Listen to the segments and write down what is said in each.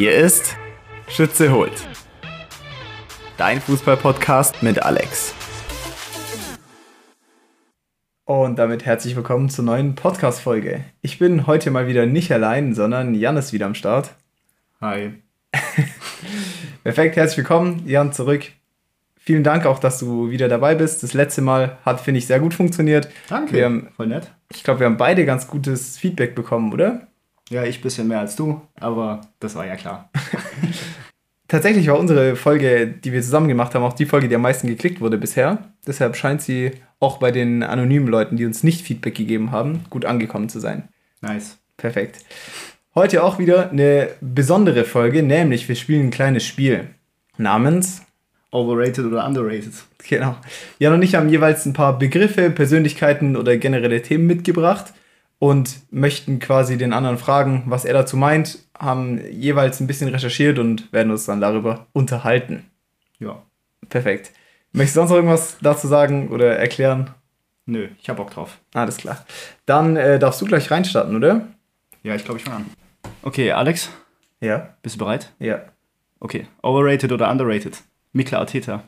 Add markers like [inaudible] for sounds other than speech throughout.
Hier ist Schütze holt. Dein Fußball-Podcast mit Alex. Und damit herzlich willkommen zur neuen Podcast-Folge. Ich bin heute mal wieder nicht allein, sondern Jan ist wieder am Start. Hi. [laughs] Perfekt, herzlich willkommen, Jan, zurück. Vielen Dank auch, dass du wieder dabei bist. Das letzte Mal hat, finde ich, sehr gut funktioniert. Danke. Wir haben, Voll nett. ich glaube, wir haben beide ganz gutes Feedback bekommen, oder? Ja, ich ein bisschen mehr als du, aber das war ja klar. [laughs] Tatsächlich war unsere Folge, die wir zusammen gemacht haben, auch die Folge, die am meisten geklickt wurde bisher. Deshalb scheint sie auch bei den anonymen Leuten, die uns nicht Feedback gegeben haben, gut angekommen zu sein. Nice. Perfekt. Heute auch wieder eine besondere Folge, nämlich wir spielen ein kleines Spiel namens, Overrated oder underrated? genau, Jan und ich haben jeweils ein paar Begriffe, Persönlichkeiten oder generelle Themen mitgebracht und möchten quasi den anderen fragen, was er dazu meint, haben jeweils ein bisschen recherchiert und werden uns dann darüber unterhalten. Ja. Perfekt. Möchtest du sonst noch irgendwas dazu sagen oder erklären? Nö, ich hab Bock drauf. Alles klar. Dann äh, darfst du gleich reinstarten, oder? Ja, ich glaube, ich fange an. Okay, Alex, Ja. bist du bereit? Ja. Okay. Overrated oder underrated? Mikla Arteta.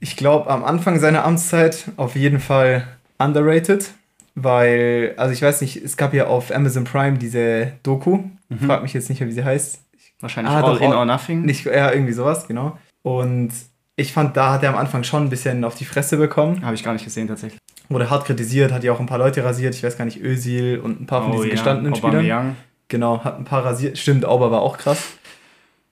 Ich glaube, am Anfang seiner Amtszeit auf jeden Fall underrated, weil, also ich weiß nicht, es gab ja auf Amazon Prime diese Doku. Frag mich jetzt nicht mehr, wie sie heißt. Wahrscheinlich Ah, All in or nothing. Nicht, ja, irgendwie sowas, genau. Und ich fand, da hat er am Anfang schon ein bisschen auf die Fresse bekommen. Habe ich gar nicht gesehen tatsächlich. Wurde hart kritisiert, hat ja auch ein paar Leute rasiert. Ich weiß gar nicht, Özil und ein paar von diesen gestandenen Spielern. Aubameyang. Genau, hat ein paar rasiert. Stimmt, Auber war auch krass.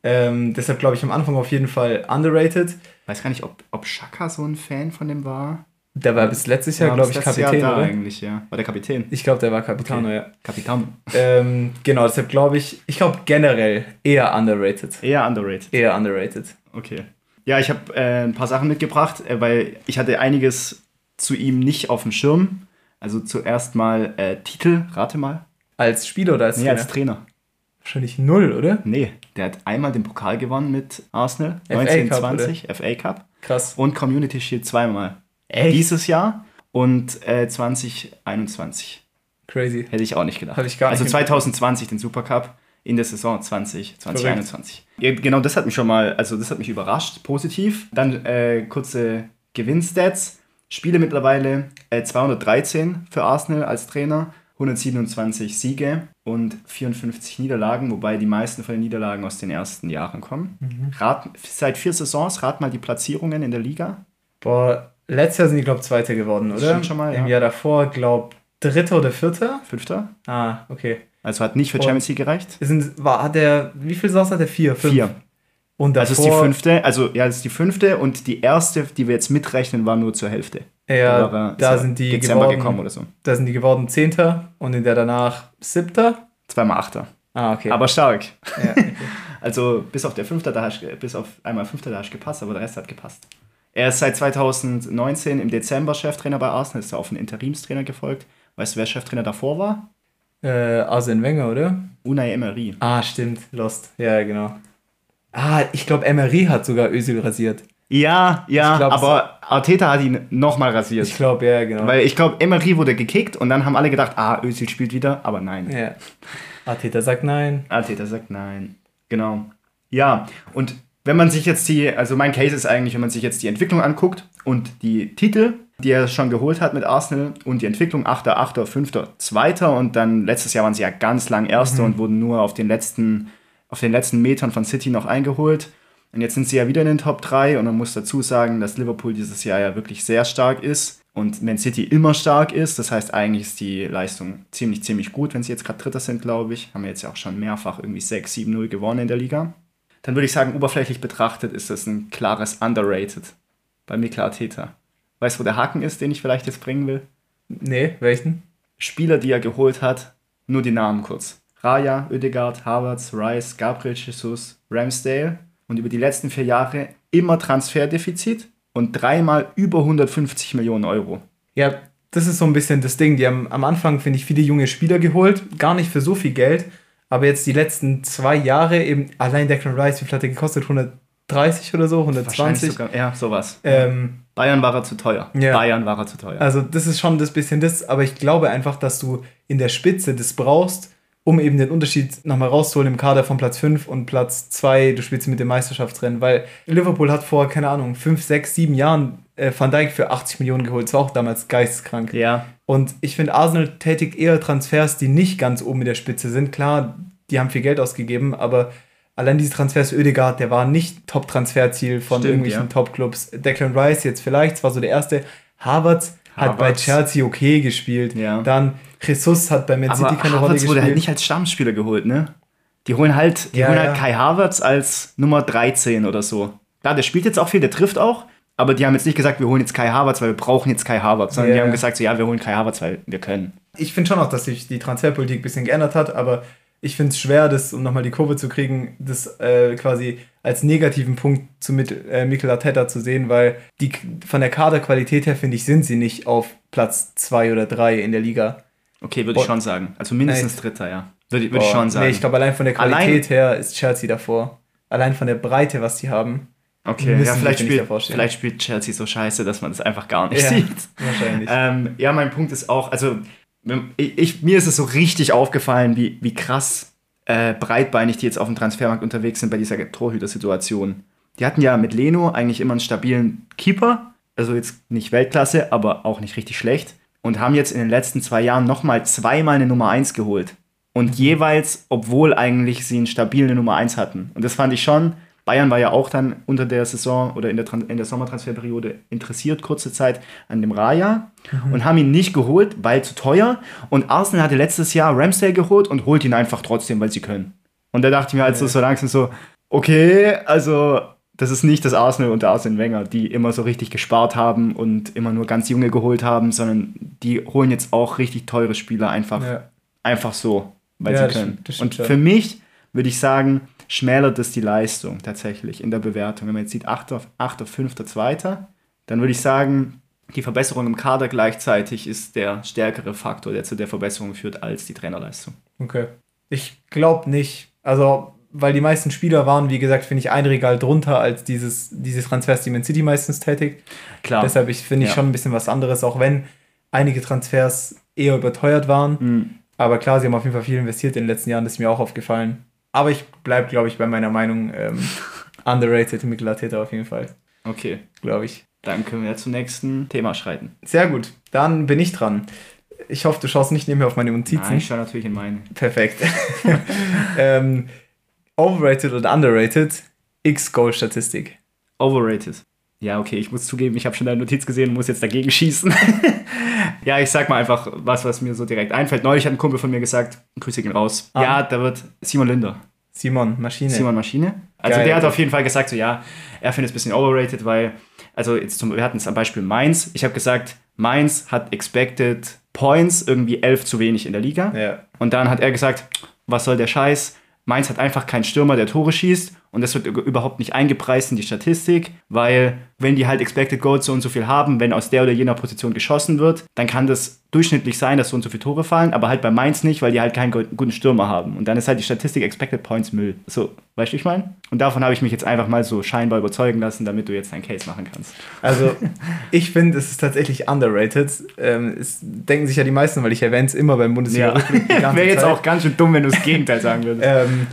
Ähm, deshalb glaube ich am Anfang auf jeden Fall underrated. Weiß gar nicht, ob, ob Shaka so ein Fan von dem war. Der war bis letztes Jahr, Ja, glaube ich, Kapitän, Jahr da oder? eigentlich, ja. War der Kapitän. Ich glaube, der war Capitano, Okay. ja. Kapitän. Ähm, genau, deshalb glaube ich, ich glaube generell eher underrated. Eher underrated. Eher underrated. Okay. Ja, ich habe äh, ein paar Sachen mitgebracht, äh, weil ich hatte einiges zu ihm nicht auf dem Schirm. Also zuerst mal äh, Titel, rate mal. Als Spieler oder als Nee, Trainer? als Trainer. Wahrscheinlich null, oder? Nee, der hat einmal den Pokal gewonnen mit Arsenal, FA Cup, 1920, FA Cup Krass. und Community Shield zweimal. Echt? Dieses Jahr und äh, 2021. Crazy. Hätte ich auch nicht gedacht. Hab ich gar also nicht 2020 den Supercup in der Saison 20, 2021. Ja, genau, das hat mich schon mal, also das hat mich überrascht, positiv. Dann äh, kurze Gewinnstats. Spiele mittlerweile äh, 213 für Arsenal als Trainer, 127 Siege und 54 Niederlagen, wobei die meisten von den Niederlagen aus den ersten Jahren kommen. Mhm. Rat, seit vier Saisons, rat mal die Platzierungen in der Liga. Boah, letztes Jahr sind die, glaube ich, Zweiter geworden, oder? stimmt schon mal, Im ja. Jahr davor, glaube Dritter oder Vierter? Fünfter. Ah, okay. Also hat nicht für Und- Champions League gereicht. Sind, war, hat der, wie viel Saison hat er? Vier? Fünf? Vier. Und davor, Also ist die fünfte, also ja, das ist die fünfte und die erste, die wir jetzt mitrechnen, war nur zur Hälfte. Ja, Da da sind die Dezember geworden, gekommen oder so. Da sind die geworden Zehnter und in der danach Siebter. Zweimal Achter. Ah, okay. Aber stark. ja, okay. [laughs] Also bis auf der Fünfte, da hast, bis auf einmal Fünfter, da hast gepasst, aber der Rest hat gepasst. Er ist seit 2019 im Dezember Cheftrainer bei Arsenal, ist er auf einen Interimstrainer gefolgt. Weißt du, wer Cheftrainer davor war? äh, Arsene Wenger, oder? Unai Emery. Ah, stimmt. Lost. Ja, genau. Ah, ich glaube, Emery hat sogar Özil rasiert. Ja, ja, glaub, aber Arteta hat ihn nochmal rasiert. Ich glaube, ja, genau. Weil ich glaube, Emery wurde gekickt und dann haben alle gedacht, ah, Özil spielt wieder, aber nein. ja. Arteta sagt nein. Arteta sagt nein. Genau. Ja, und wenn man sich jetzt die, also mein Case ist eigentlich, wenn man sich jetzt die Entwicklung anguckt und die Titel, die er schon geholt hat mit Arsenal und die Entwicklung 8., 8., 5., 2. und dann letztes Jahr waren sie ja ganz lang Erste und wurden nur auf den letzten, auf den letzten Metern von City noch eingeholt. Und jetzt sind sie ja wieder in den Top 3 und man muss dazu sagen, dass Liverpool dieses Jahr ja wirklich sehr stark ist und Man City immer stark ist. Das heißt, eigentlich ist die Leistung ziemlich, ziemlich gut, wenn sie jetzt gerade Dritter sind, glaube ich. Haben wir jetzt ja auch schon mehrfach irgendwie 6, 7, 0 gewonnen in der Liga. Dann würde ich sagen, oberflächlich betrachtet ist das ein klares Underrated bei Mikla Arteta. Weißt du, wo der Haken ist, den ich vielleicht jetzt bringen will? Nee, welchen? Spieler, die er geholt hat, nur die Namen kurz. Raya, Oedegaard, Havertz, Rice, Gabriel Jesus, Ramsdale. Und über die letzten vier Jahre immer Transferdefizit und dreimal über 150 Millionen Euro. Ja, das ist so ein bisschen das Ding. Die haben am Anfang, finde ich, viele junge Spieler geholt. Gar nicht für so viel Geld. Aber jetzt die letzten zwei Jahre eben, allein Declan Rice, wie viel hat der gekostet? 130 oder so? 120? sogar, ja, sowas. Ähm, Bayern war er zu teuer. Ja. Bayern war er zu teuer. also das ist schon das bisschen das, aber ich glaube einfach, dass du in der Spitze das brauchst, um eben den Unterschied nochmal rauszuholen im Kader von Platz 5 und Platz 2, du spielst mit dem Meisterschaftsrennen, weil Liverpool hat vor, keine Ahnung, 5, 6, 7 Jahren äh, Van Dijk für 80 Millionen geholt. Das war auch damals geisteskrank. Ja. Und ich finde, Arsenal tätigt eher Transfers, die nicht ganz oben in der Spitze sind. Klar, die haben viel Geld ausgegeben, aber allein diese Transfers Ödegaard, der war nicht Top-Transferziel von Stimmt, irgendwelchen ja. Top-Clubs. Declan Rice jetzt vielleicht, das war so der erste. Havertz hat bei. Chelsea okay gespielt. Ja. Dann Jesus hat bei Man City keine Rolle gespielt. wurde halt nicht als Stammspieler geholt, ne? Die holen halt, die Ja, holen ja. halt Kai Havertz als Nummer 13 oder so. Klar, der spielt jetzt auch viel, der trifft auch, aber die haben jetzt nicht gesagt, wir holen jetzt Kai Havertz, weil wir brauchen jetzt Kai Havertz, sondern Ja, die haben gesagt, so, ja, wir holen Kai Havertz, weil wir können. ich finde schon auch, dass sich die Transferpolitik ein bisschen geändert hat, aber ich finde es schwer, das, um nochmal die Kurve zu kriegen, das äh, quasi als negativen Punkt zu mit äh, Mikel Arteta zu sehen, weil die von der Kaderqualität her, finde ich, sind sie nicht auf Platz 2 oder 3 in der Liga. Okay, würde ich schon sagen. Also mindestens Echt? Dritter, ja. Würde, würde ich schon sagen. Nee, ich glaube, allein von der Allein- Qualität her ist Chelsea davor. Allein von der Breite, was die haben. Okay, müssen ja, vielleicht spielt, vielleicht spielt Chelsea so scheiße, dass man das einfach gar nicht Ja, sieht. wahrscheinlich. Ähm, ja, mein Punkt ist auch, also ich, ich, mir ist es so richtig aufgefallen, wie, wie krass äh, breitbeinig die jetzt auf dem Transfermarkt unterwegs sind bei dieser Torhüter-Situation. Die hatten ja mit Leno eigentlich immer einen stabilen Keeper, also jetzt nicht Weltklasse, aber auch nicht richtig schlecht. Und haben jetzt in den letzten zwei Jahren nochmal zweimal eine Nummer 1 geholt. Und jeweils, obwohl eigentlich sie eine stabile Nummer 1 hatten. Und das fand ich schon. Bayern war ja auch dann unter der Saison oder in der, in der Sommertransferperiode interessiert, kurze Zeit an dem Raya und haben ihn nicht geholt, weil zu teuer. Und Arsenal hatte letztes Jahr Ramsdale geholt und holt ihn einfach trotzdem, weil sie können. Und da dachte ich mir halt so, so langsam so, okay, also das ist nicht das Arsenal unter Arsene Wenger, die immer so richtig gespart haben und immer nur ganz junge geholt haben, sondern die holen jetzt auch richtig teure Spieler einfach, Ja. einfach so, weil Ja, sie können. stimmt- stimmt und für mich würde ich sagen, schmälert es die Leistung tatsächlich in der Bewertung. Wenn man jetzt sieht, 8., 8., 5., 2., dann würde ich sagen, die Verbesserung im Kader gleichzeitig ist der stärkere Faktor, der zu der Verbesserung führt, als die Trainerleistung. Okay. Ich glaube nicht. Also, weil die meisten Spieler waren, wie gesagt, finde ich ein Regal drunter als dieses, diese Transfers, die Man City meistens tätigt. Klar. Deshalb ich, finde ich Ja. schon ein bisschen was anderes, auch wenn einige Transfers eher überteuert waren. Mhm. Aber klar, sie haben auf jeden Fall viel investiert in den letzten Jahren, das ist mir auch aufgefallen. Aber ich bleibe, glaube ich, bei meiner Meinung ähm, [laughs] underrated Mikel Arteta auf jeden Fall, Okay, glaube ich. dann können wir zum nächsten Thema schreiten. Sehr gut, dann bin ich dran. Ich hoffe, du schaust nicht nebenher auf meine Notizen. Nein, ich schaue natürlich in meine. Perfekt. [laughs] ähm, overrated oder underrated? X-Goal-Statistik. Overrated. Ja, okay, ich muss zugeben, ich habe schon deine Notiz gesehen und muss jetzt dagegen schießen. [laughs] ja, ich sag mal einfach was, was mir so direkt einfällt. Neulich hat ein Kumpel von mir gesagt, Grüße gehen raus. Ah. Ja, da wird Simon Linder. Simon, Maschine. Simon Maschine. Also Geil. der hat auf jeden Fall gesagt, so ja, er findet es ein bisschen overrated, weil, also jetzt zum, wir hatten es am Beispiel Mainz. Ich habe gesagt, Mainz hat expected Points irgendwie elf zu wenig in der Liga. Ja. Und dann hat er gesagt, was soll der Scheiß? Mainz hat einfach keinen Stürmer, der Tore schießt. Und das wird überhaupt nicht eingepreist in die Statistik, weil wenn die halt Expected Goals so und so viel haben, wenn aus der oder jener Position geschossen wird, dann kann das durchschnittlich sein, dass so und so viele Tore fallen, aber halt bei Mainz nicht, weil die halt keinen gu- guten Stürmer haben. Und dann ist halt die Statistik Expected Points Müll. So, weißt du, wie ich meine? Und davon habe ich mich jetzt einfach mal so scheinbar überzeugen lassen, damit du jetzt deinen Case machen kannst. Also, [laughs] ich finde, es ist tatsächlich underrated. Ähm, es denken sich ja die meisten, weil ich erwähne es immer beim bundesliga Ja, [laughs] wäre jetzt auch ganz schön dumm, wenn du das Gegenteil sagen würdest. Ähm,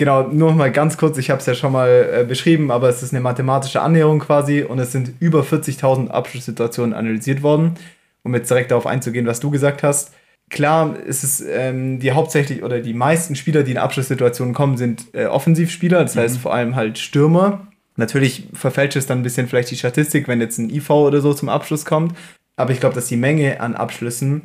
genau, nur mal ganz kurz, ich habe es ja schon mal äh, beschrieben, aber es ist eine mathematische Annäherung quasi und es sind über 40.000 Abschlusssituationen analysiert worden, um jetzt direkt darauf einzugehen, was du gesagt hast. Klar, es ist ähm, die hauptsächlich oder die meisten Spieler, die in Abschlusssituationen kommen, sind äh, Offensivspieler, das heißt vor allem halt Stürmer. Natürlich verfälscht es dann ein bisschen vielleicht die Statistik, wenn jetzt ein IV oder so zum Abschluss kommt. Aber ich glaube, dass die Menge an Abschlüssen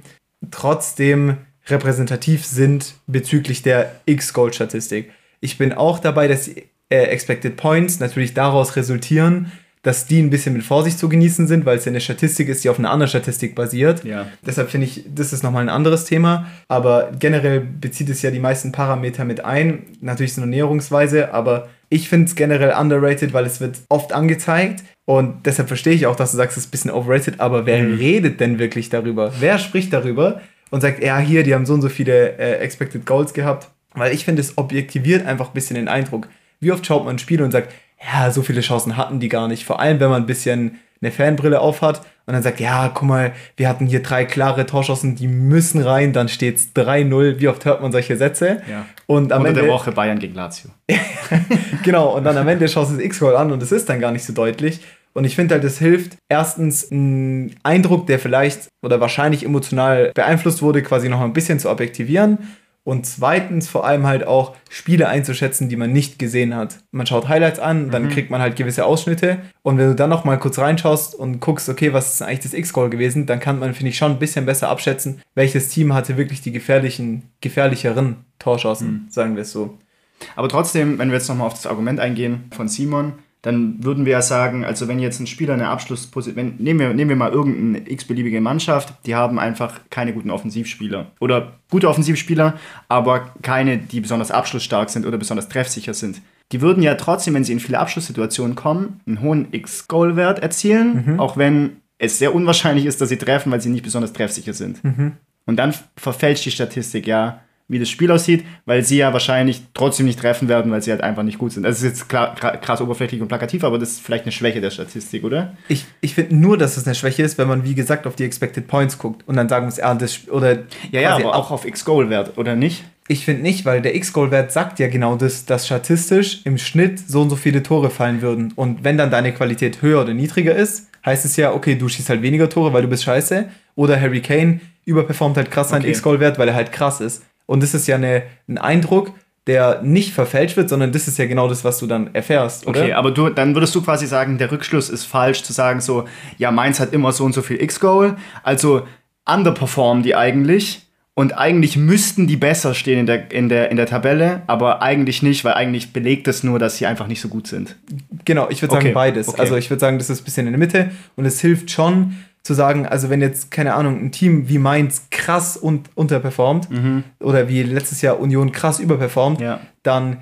trotzdem repräsentativ sind bezüglich der X-Goal-Statistik. Ich bin auch dabei, dass die, äh, Expected Points natürlich daraus resultieren, dass die ein bisschen mit Vorsicht zu genießen sind, weil es ja eine Statistik ist, die auf einer anderen Statistik basiert. Ja. Deshalb finde ich, das ist nochmal ein anderes Thema. Aber generell bezieht es ja die meisten Parameter mit ein. Natürlich so eine Näherungsweise, aber ich finde es generell underrated, weil es wird oft angezeigt. Und deshalb verstehe ich auch, dass du sagst, es ist ein bisschen overrated. Aber wer redet denn wirklich darüber? Wer spricht darüber und sagt, ja, hier, die haben so und so viele äh, Expected Goals gehabt? Weil ich finde, es objektiviert einfach ein bisschen den Eindruck. Wie oft schaut man ein Spiel und sagt, ja, so viele Chancen hatten die gar nicht. Vor allem, wenn man ein bisschen eine Fanbrille aufhat und dann sagt, ja, guck mal, wir hatten hier drei klare Torschancen, die müssen rein, dann steht es 3-0. Wie oft hört man solche Sätze? Ja. Und am Unter Ende, der Woche Bayern gegen Lazio. [laughs] genau, und dann am Ende schaust du das X-Goal an und es ist dann gar nicht so deutlich. Und ich finde halt, es hilft erstens einen Eindruck, der vielleicht oder wahrscheinlich emotional beeinflusst wurde, quasi noch ein bisschen zu objektivieren. Und zweitens vor allem halt auch Spiele einzuschätzen, die man nicht gesehen hat. Man schaut Highlights an, dann kriegt man halt gewisse Ausschnitte. Und wenn du dann noch mal kurz reinschaust und guckst, okay, was ist eigentlich das X-Goal gewesen, dann kann man, finde ich, schon ein bisschen besser abschätzen, welches Team hatte wirklich die gefährlichen, gefährlicheren Torchancen, sagen wir es so. Aber trotzdem, wenn wir jetzt nochmal auf das Argument eingehen von Simon, dann würden wir ja sagen, also wenn jetzt ein Spieler eine Abschlussposition, nehmen wir, nehmen wir mal irgendeine x-beliebige Mannschaft, die haben einfach keine guten Offensivspieler oder gute Offensivspieler, aber keine, die besonders abschlussstark sind oder besonders treffsicher sind. Die würden ja trotzdem, wenn sie in viele Abschlusssituationen kommen, einen hohen X-Goal-Wert erzielen, auch wenn es sehr unwahrscheinlich ist, dass sie treffen, weil sie nicht besonders treffsicher sind. Und dann verfälscht die Statistik ja, wie das Spiel aussieht, weil sie ja wahrscheinlich trotzdem nicht treffen werden, weil sie halt einfach nicht gut sind. Das ist jetzt klar, krass oberflächlich und plakativ, aber das ist vielleicht eine Schwäche der Statistik, oder? Ich, ich finde nur, dass es eine Schwäche ist, wenn man, wie gesagt, auf die Expected Points guckt und dann sagen muss, ja, das, oder Ja, ja, aber auch auf X-Goal-Wert, oder nicht? Ich finde nicht, weil der X-Goal-Wert sagt ja genau das, dass statistisch im Schnitt so und so viele Tore fallen würden. Und wenn dann deine Qualität höher oder niedriger ist, heißt es ja, okay, du schießt halt weniger Tore, weil du bist scheiße. Oder Harry Kane überperformt halt krass seinen Okay. X-Goal-Wert, weil er halt krass ist. Und das ist ja eine, ein Eindruck, der nicht verfälscht wird, sondern das ist ja genau das, was du dann erfährst, oder? Okay, aber du, dann würdest du quasi sagen, der Rückschluss ist falsch, zu sagen so, ja, Mainz hat immer so und so viel X-Goal, also underperformen die eigentlich und eigentlich müssten die besser stehen in der, in, der, in der Tabelle, aber eigentlich nicht, weil eigentlich belegt es nur, dass sie einfach nicht so gut sind. Genau, ich würde Okay, sagen beides. okay. Also ich würde sagen, das ist ein bisschen in der Mitte und es hilft schon zu sagen, also wenn jetzt, keine Ahnung, ein Team wie Mainz krass un unterperformt oder wie letztes Jahr Union krass überperformt, Ja. dann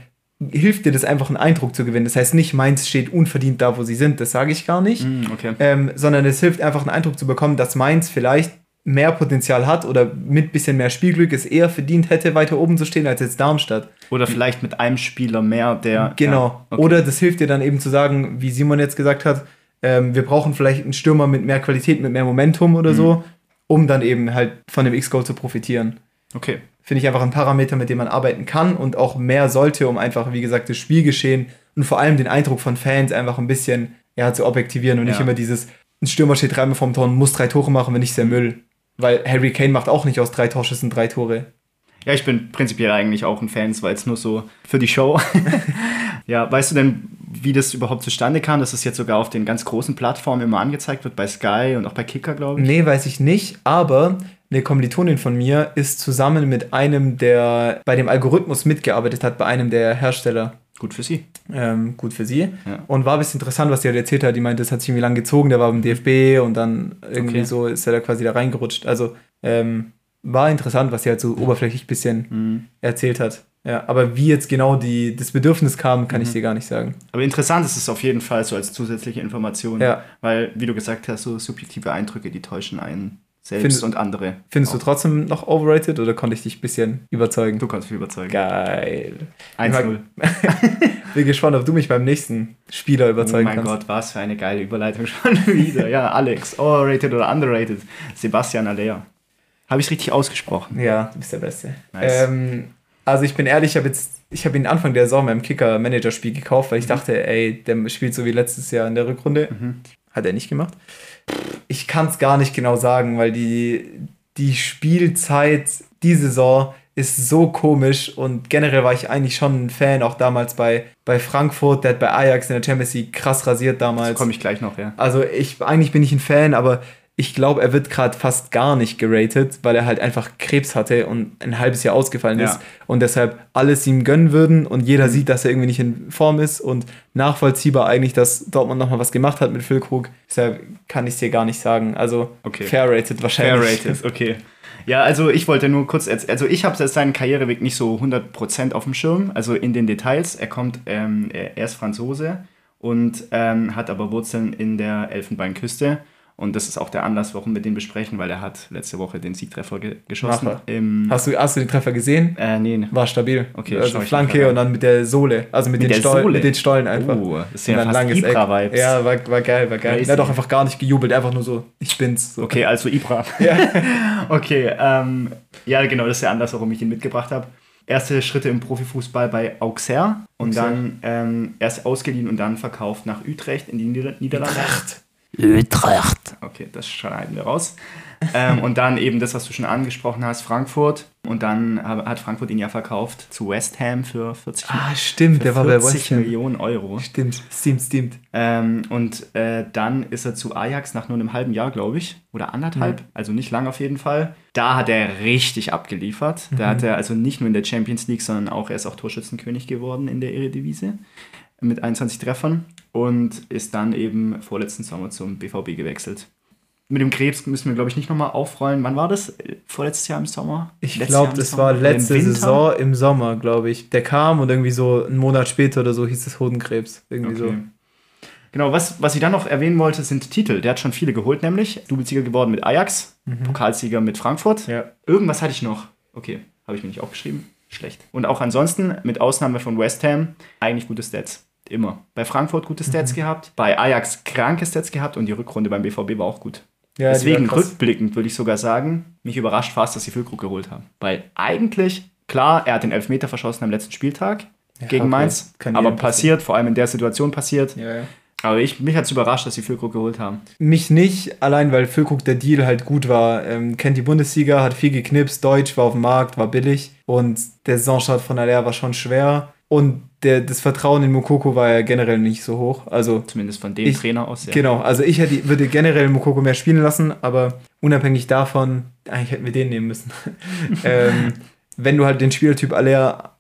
hilft dir das einfach einen Eindruck zu gewinnen. Das heißt nicht, Mainz steht unverdient da, wo sie sind, das sage ich gar nicht, Hm, okay. ähm, sondern es hilft einfach einen Eindruck zu bekommen, dass Mainz vielleicht mehr Potenzial hat oder mit bisschen mehr Spielglück es eher verdient hätte, weiter oben zu stehen als jetzt Darmstadt. Oder vielleicht mit einem Spieler mehr, der. Genau. Ja, okay. Oder das hilft dir dann eben zu sagen, wie Simon jetzt gesagt hat, ähm, wir brauchen vielleicht einen Stürmer mit mehr Qualität, mit mehr Momentum oder Mhm. so, um dann eben halt von dem X-Goal zu profitieren. Okay. Finde ich einfach ein Parameter, mit dem man arbeiten kann und auch mehr sollte, um einfach, wie gesagt, das Spielgeschehen und vor allem den Eindruck von Fans einfach ein bisschen ja, zu objektivieren und nicht Ja. immer dieses, ein Stürmer steht dreimal vorm Tor und muss drei Tore machen, wenn nicht sehr Müll. Weil Harry Kane macht auch nicht aus drei Torschüssen drei Tore. Ja, ich bin prinzipiell eigentlich auch ein Fan, es war jetzt nur so für die Show. [laughs] ja, weißt du denn, wie das überhaupt zustande kam, dass es jetzt sogar auf den ganz großen Plattformen immer angezeigt wird, bei Sky und auch bei Kicker, glaube ich? Nee, weiß ich nicht, aber eine Kommilitonin von mir ist zusammen mit einem, der bei dem Algorithmus mitgearbeitet hat, bei einem der Hersteller. Gut für sie. Ähm, gut für sie. Ja. Und war ein bisschen interessant, was sie halt erzählt hat. Die meinte, das hat sich irgendwie lang gezogen, der war beim DFB und dann irgendwie Okay. so ist er da quasi da reingerutscht. Also ähm, war interessant, was sie halt so oberflächlich ein bisschen Mhm. erzählt hat. Ja, aber wie jetzt genau die, das Bedürfnis kam, kann ich Mhm. dir gar nicht sagen. Aber interessant ist es auf jeden Fall so als zusätzliche Information. Ja. Weil, wie du gesagt hast, so subjektive Eindrücke, die täuschen einen selbst Findest- und andere. Findest auch. du trotzdem noch overrated oder konnte ich dich ein bisschen überzeugen? Du kannst mich überzeugen. Geil. 1-0. [laughs] Bin gespannt, ob du mich beim nächsten Spieler Oh überzeugen mein kannst. Gott, was für eine geile Überleitung [laughs] schon wieder. Ja, Alex, overrated oder underrated. Sebastian Aller. Habe ich richtig ausgesprochen? Ja, du bist der Beste. Nice. Ähm, also ich bin ehrlich, ich habe jetzt, ich habe ihn Anfang der Saison beim Kicker-Manager-Spiel gekauft, weil ich dachte, ey, der spielt so wie letztes Jahr in der Rückrunde. Mhm. Hat er nicht gemacht. Ich kann es gar nicht genau sagen, weil die, die Spielzeit die Saison ist so komisch und generell war ich eigentlich schon ein Fan, auch damals bei, bei Frankfurt, der hat bei Ajax in der Champions League krass rasiert Da damals. komme ich gleich noch, ja. Also ich eigentlich bin ich ein Fan, aber ich glaube, er wird gerade fast gar nicht geratet, weil er halt einfach Krebs hatte und ein halbes Jahr ausgefallen Ja. ist und deshalb alles ihm gönnen würden und jeder sieht, dass er irgendwie nicht in Form ist und nachvollziehbar eigentlich, dass Dortmund nochmal was gemacht hat mit Füllkrug. Deshalb kann ich es dir gar nicht sagen. Also Okay. fair rated wahrscheinlich. Fair rated, okay. Ja, also ich wollte nur kurz, also ich habe seinen Karriereweg nicht so 100% auf dem Schirm, also in den Details. Er kommt, ähm, er ist Franzose und ähm, hat aber Wurzeln in der Elfenbeinküste Und das ist auch der Anlass, warum wir den besprechen, weil er hat letzte Woche den Siegtreffer ge geschossen. Hast du, hast du den Treffer gesehen? äh, nee, War stabil. Okay, also Flanke und dann mit der Sohle. Also mit, Mit den, Stollen, Sohle? mit den Stollen einfach. Uh, das ist ja dann fast langes Eck. Ibra-Vibes. Ja, war, war geil, war geil. Crazy. Er hat auch einfach gar nicht gejubelt, einfach nur so, ich bin's. So. Okay, also Ibra. [laughs] Ja. [laughs] Okay, ähm, ja, genau, das ist der Anlass, warum ich ihn mitgebracht habe. Erste Schritte im Profifußball bei Auxerre und Auxerre. dann ähm, erst ausgeliehen und dann verkauft nach Utrecht in die Nieder Niederlande. Utrecht. Okay, das schneiden wir raus. ähm, und dann eben das, was du schon angesprochen hast, Frankfurt. Und dann hat Frankfurt ihn ja verkauft zu West Ham für 40, Ah, stimmt, für der war bei 40 West Ham. Millionen Euro. Stimmt, stimmt, stimmt. Ähm, und äh, dann ist er zu Ajax nach nur einem halben Jahr, glaube ich. Oder anderthalb. Also nicht lang auf jeden Fall. Da hat er richtig abgeliefert. Da hat er also nicht nur in der Champions League, sondern auch, er ist auch Torschützenkönig geworden in der Eredivisie. Mit 21 Treffern. Und ist dann eben vorletzten Sommer zum BVB gewechselt. Mit dem Krebs müssen wir, glaube ich, nicht nochmal aufrollen. Wann war das? Vorletztes Jahr im Sommer? Ich glaube, im das Sommer? war im letzte Winter? Saison im Sommer, glaube ich. Der kam und irgendwie so einen Monat später oder so hieß es Hodenkrebs. Irgendwie Okay. Genau, was, was ich dann noch erwähnen wollte, sind Titel. Der hat schon viele geholt, nämlich Doublesieger geworden mit Ajax, Pokalsieger mit Frankfurt. so. Ja. Irgendwas hatte ich noch. Okay, habe ich mir nicht aufgeschrieben. Schlecht. Und auch ansonsten, mit Ausnahme von West Ham, eigentlich gute Stats. Immer. Bei Frankfurt gute Stats gehabt, bei Ajax kranke Stats gehabt und die Rückrunde beim BVB war auch gut. Ja, Deswegen rückblickend würde ich sogar sagen, mich überrascht fast, dass sie Füllkrug geholt haben. Weil eigentlich, klar, er hat den Elfmeter verschossen am letzten Spieltag gegen okay. Mainz, aber passiert, vor allem in der Situation passiert. Ja, ja. Aber ich, mich hat es überrascht, dass sie Füllkrug geholt haben. Mich nicht, allein weil Füllkrug der Deal halt gut war. Ähm, kennt die Bundesliga, hat viel geknipst, Deutsch, war auf dem Markt, war billig. Und der Saisonstart von Aller war schon schwer. Und der, das Vertrauen in Mokoko war ja generell nicht so hoch. Also Zumindest von dem Ich- Trainer aus. Ja. Genau, also ich hätte, würde generell Mokoko mehr spielen lassen, aber unabhängig davon, eigentlich hätten wir den nehmen müssen. [laughs] ähm, wenn du halt den Spielertyp Aller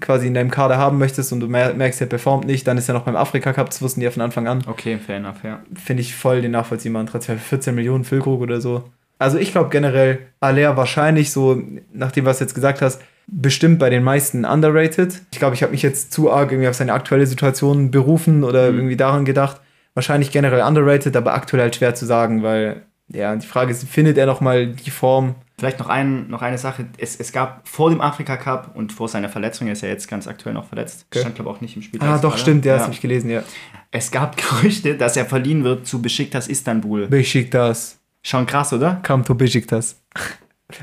quasi in deinem Kader haben möchtest und du mer- merkst, er performt nicht, dann ist er noch beim Afrika Cup, das wussten die ja von Anfang an. Okay, fair enough, ja. Finde ich voll den nachvollziehbaren Transfer für 14 Millionen Füllkrug oder so. Also ich glaube generell, Aller wahrscheinlich so, nach dem, was du jetzt gesagt hast, bestimmt bei den meisten underrated. Ich glaube, ich habe mich jetzt zu arg irgendwie auf seine aktuelle Situation berufen oder Mhm. irgendwie daran gedacht. Wahrscheinlich generell underrated, aber aktuell halt schwer zu sagen, weil ja, die Frage ist, findet er nochmal die Form? Vielleicht noch, ein, noch eine Sache. Es, es gab vor dem Afrika Cup und vor seiner Verletzung, er ist ja jetzt ganz aktuell noch verletzt. Okay. Stand, glaube ich, auch nicht im Spiel. Ah, doch, stimmt, ja, das habe ich gelesen, ja. Es gab [laughs] Gerüchte, dass er verliehen wird zu Besiktas Istanbul. Besiktas. Schon krass, oder? Come to Besiktas.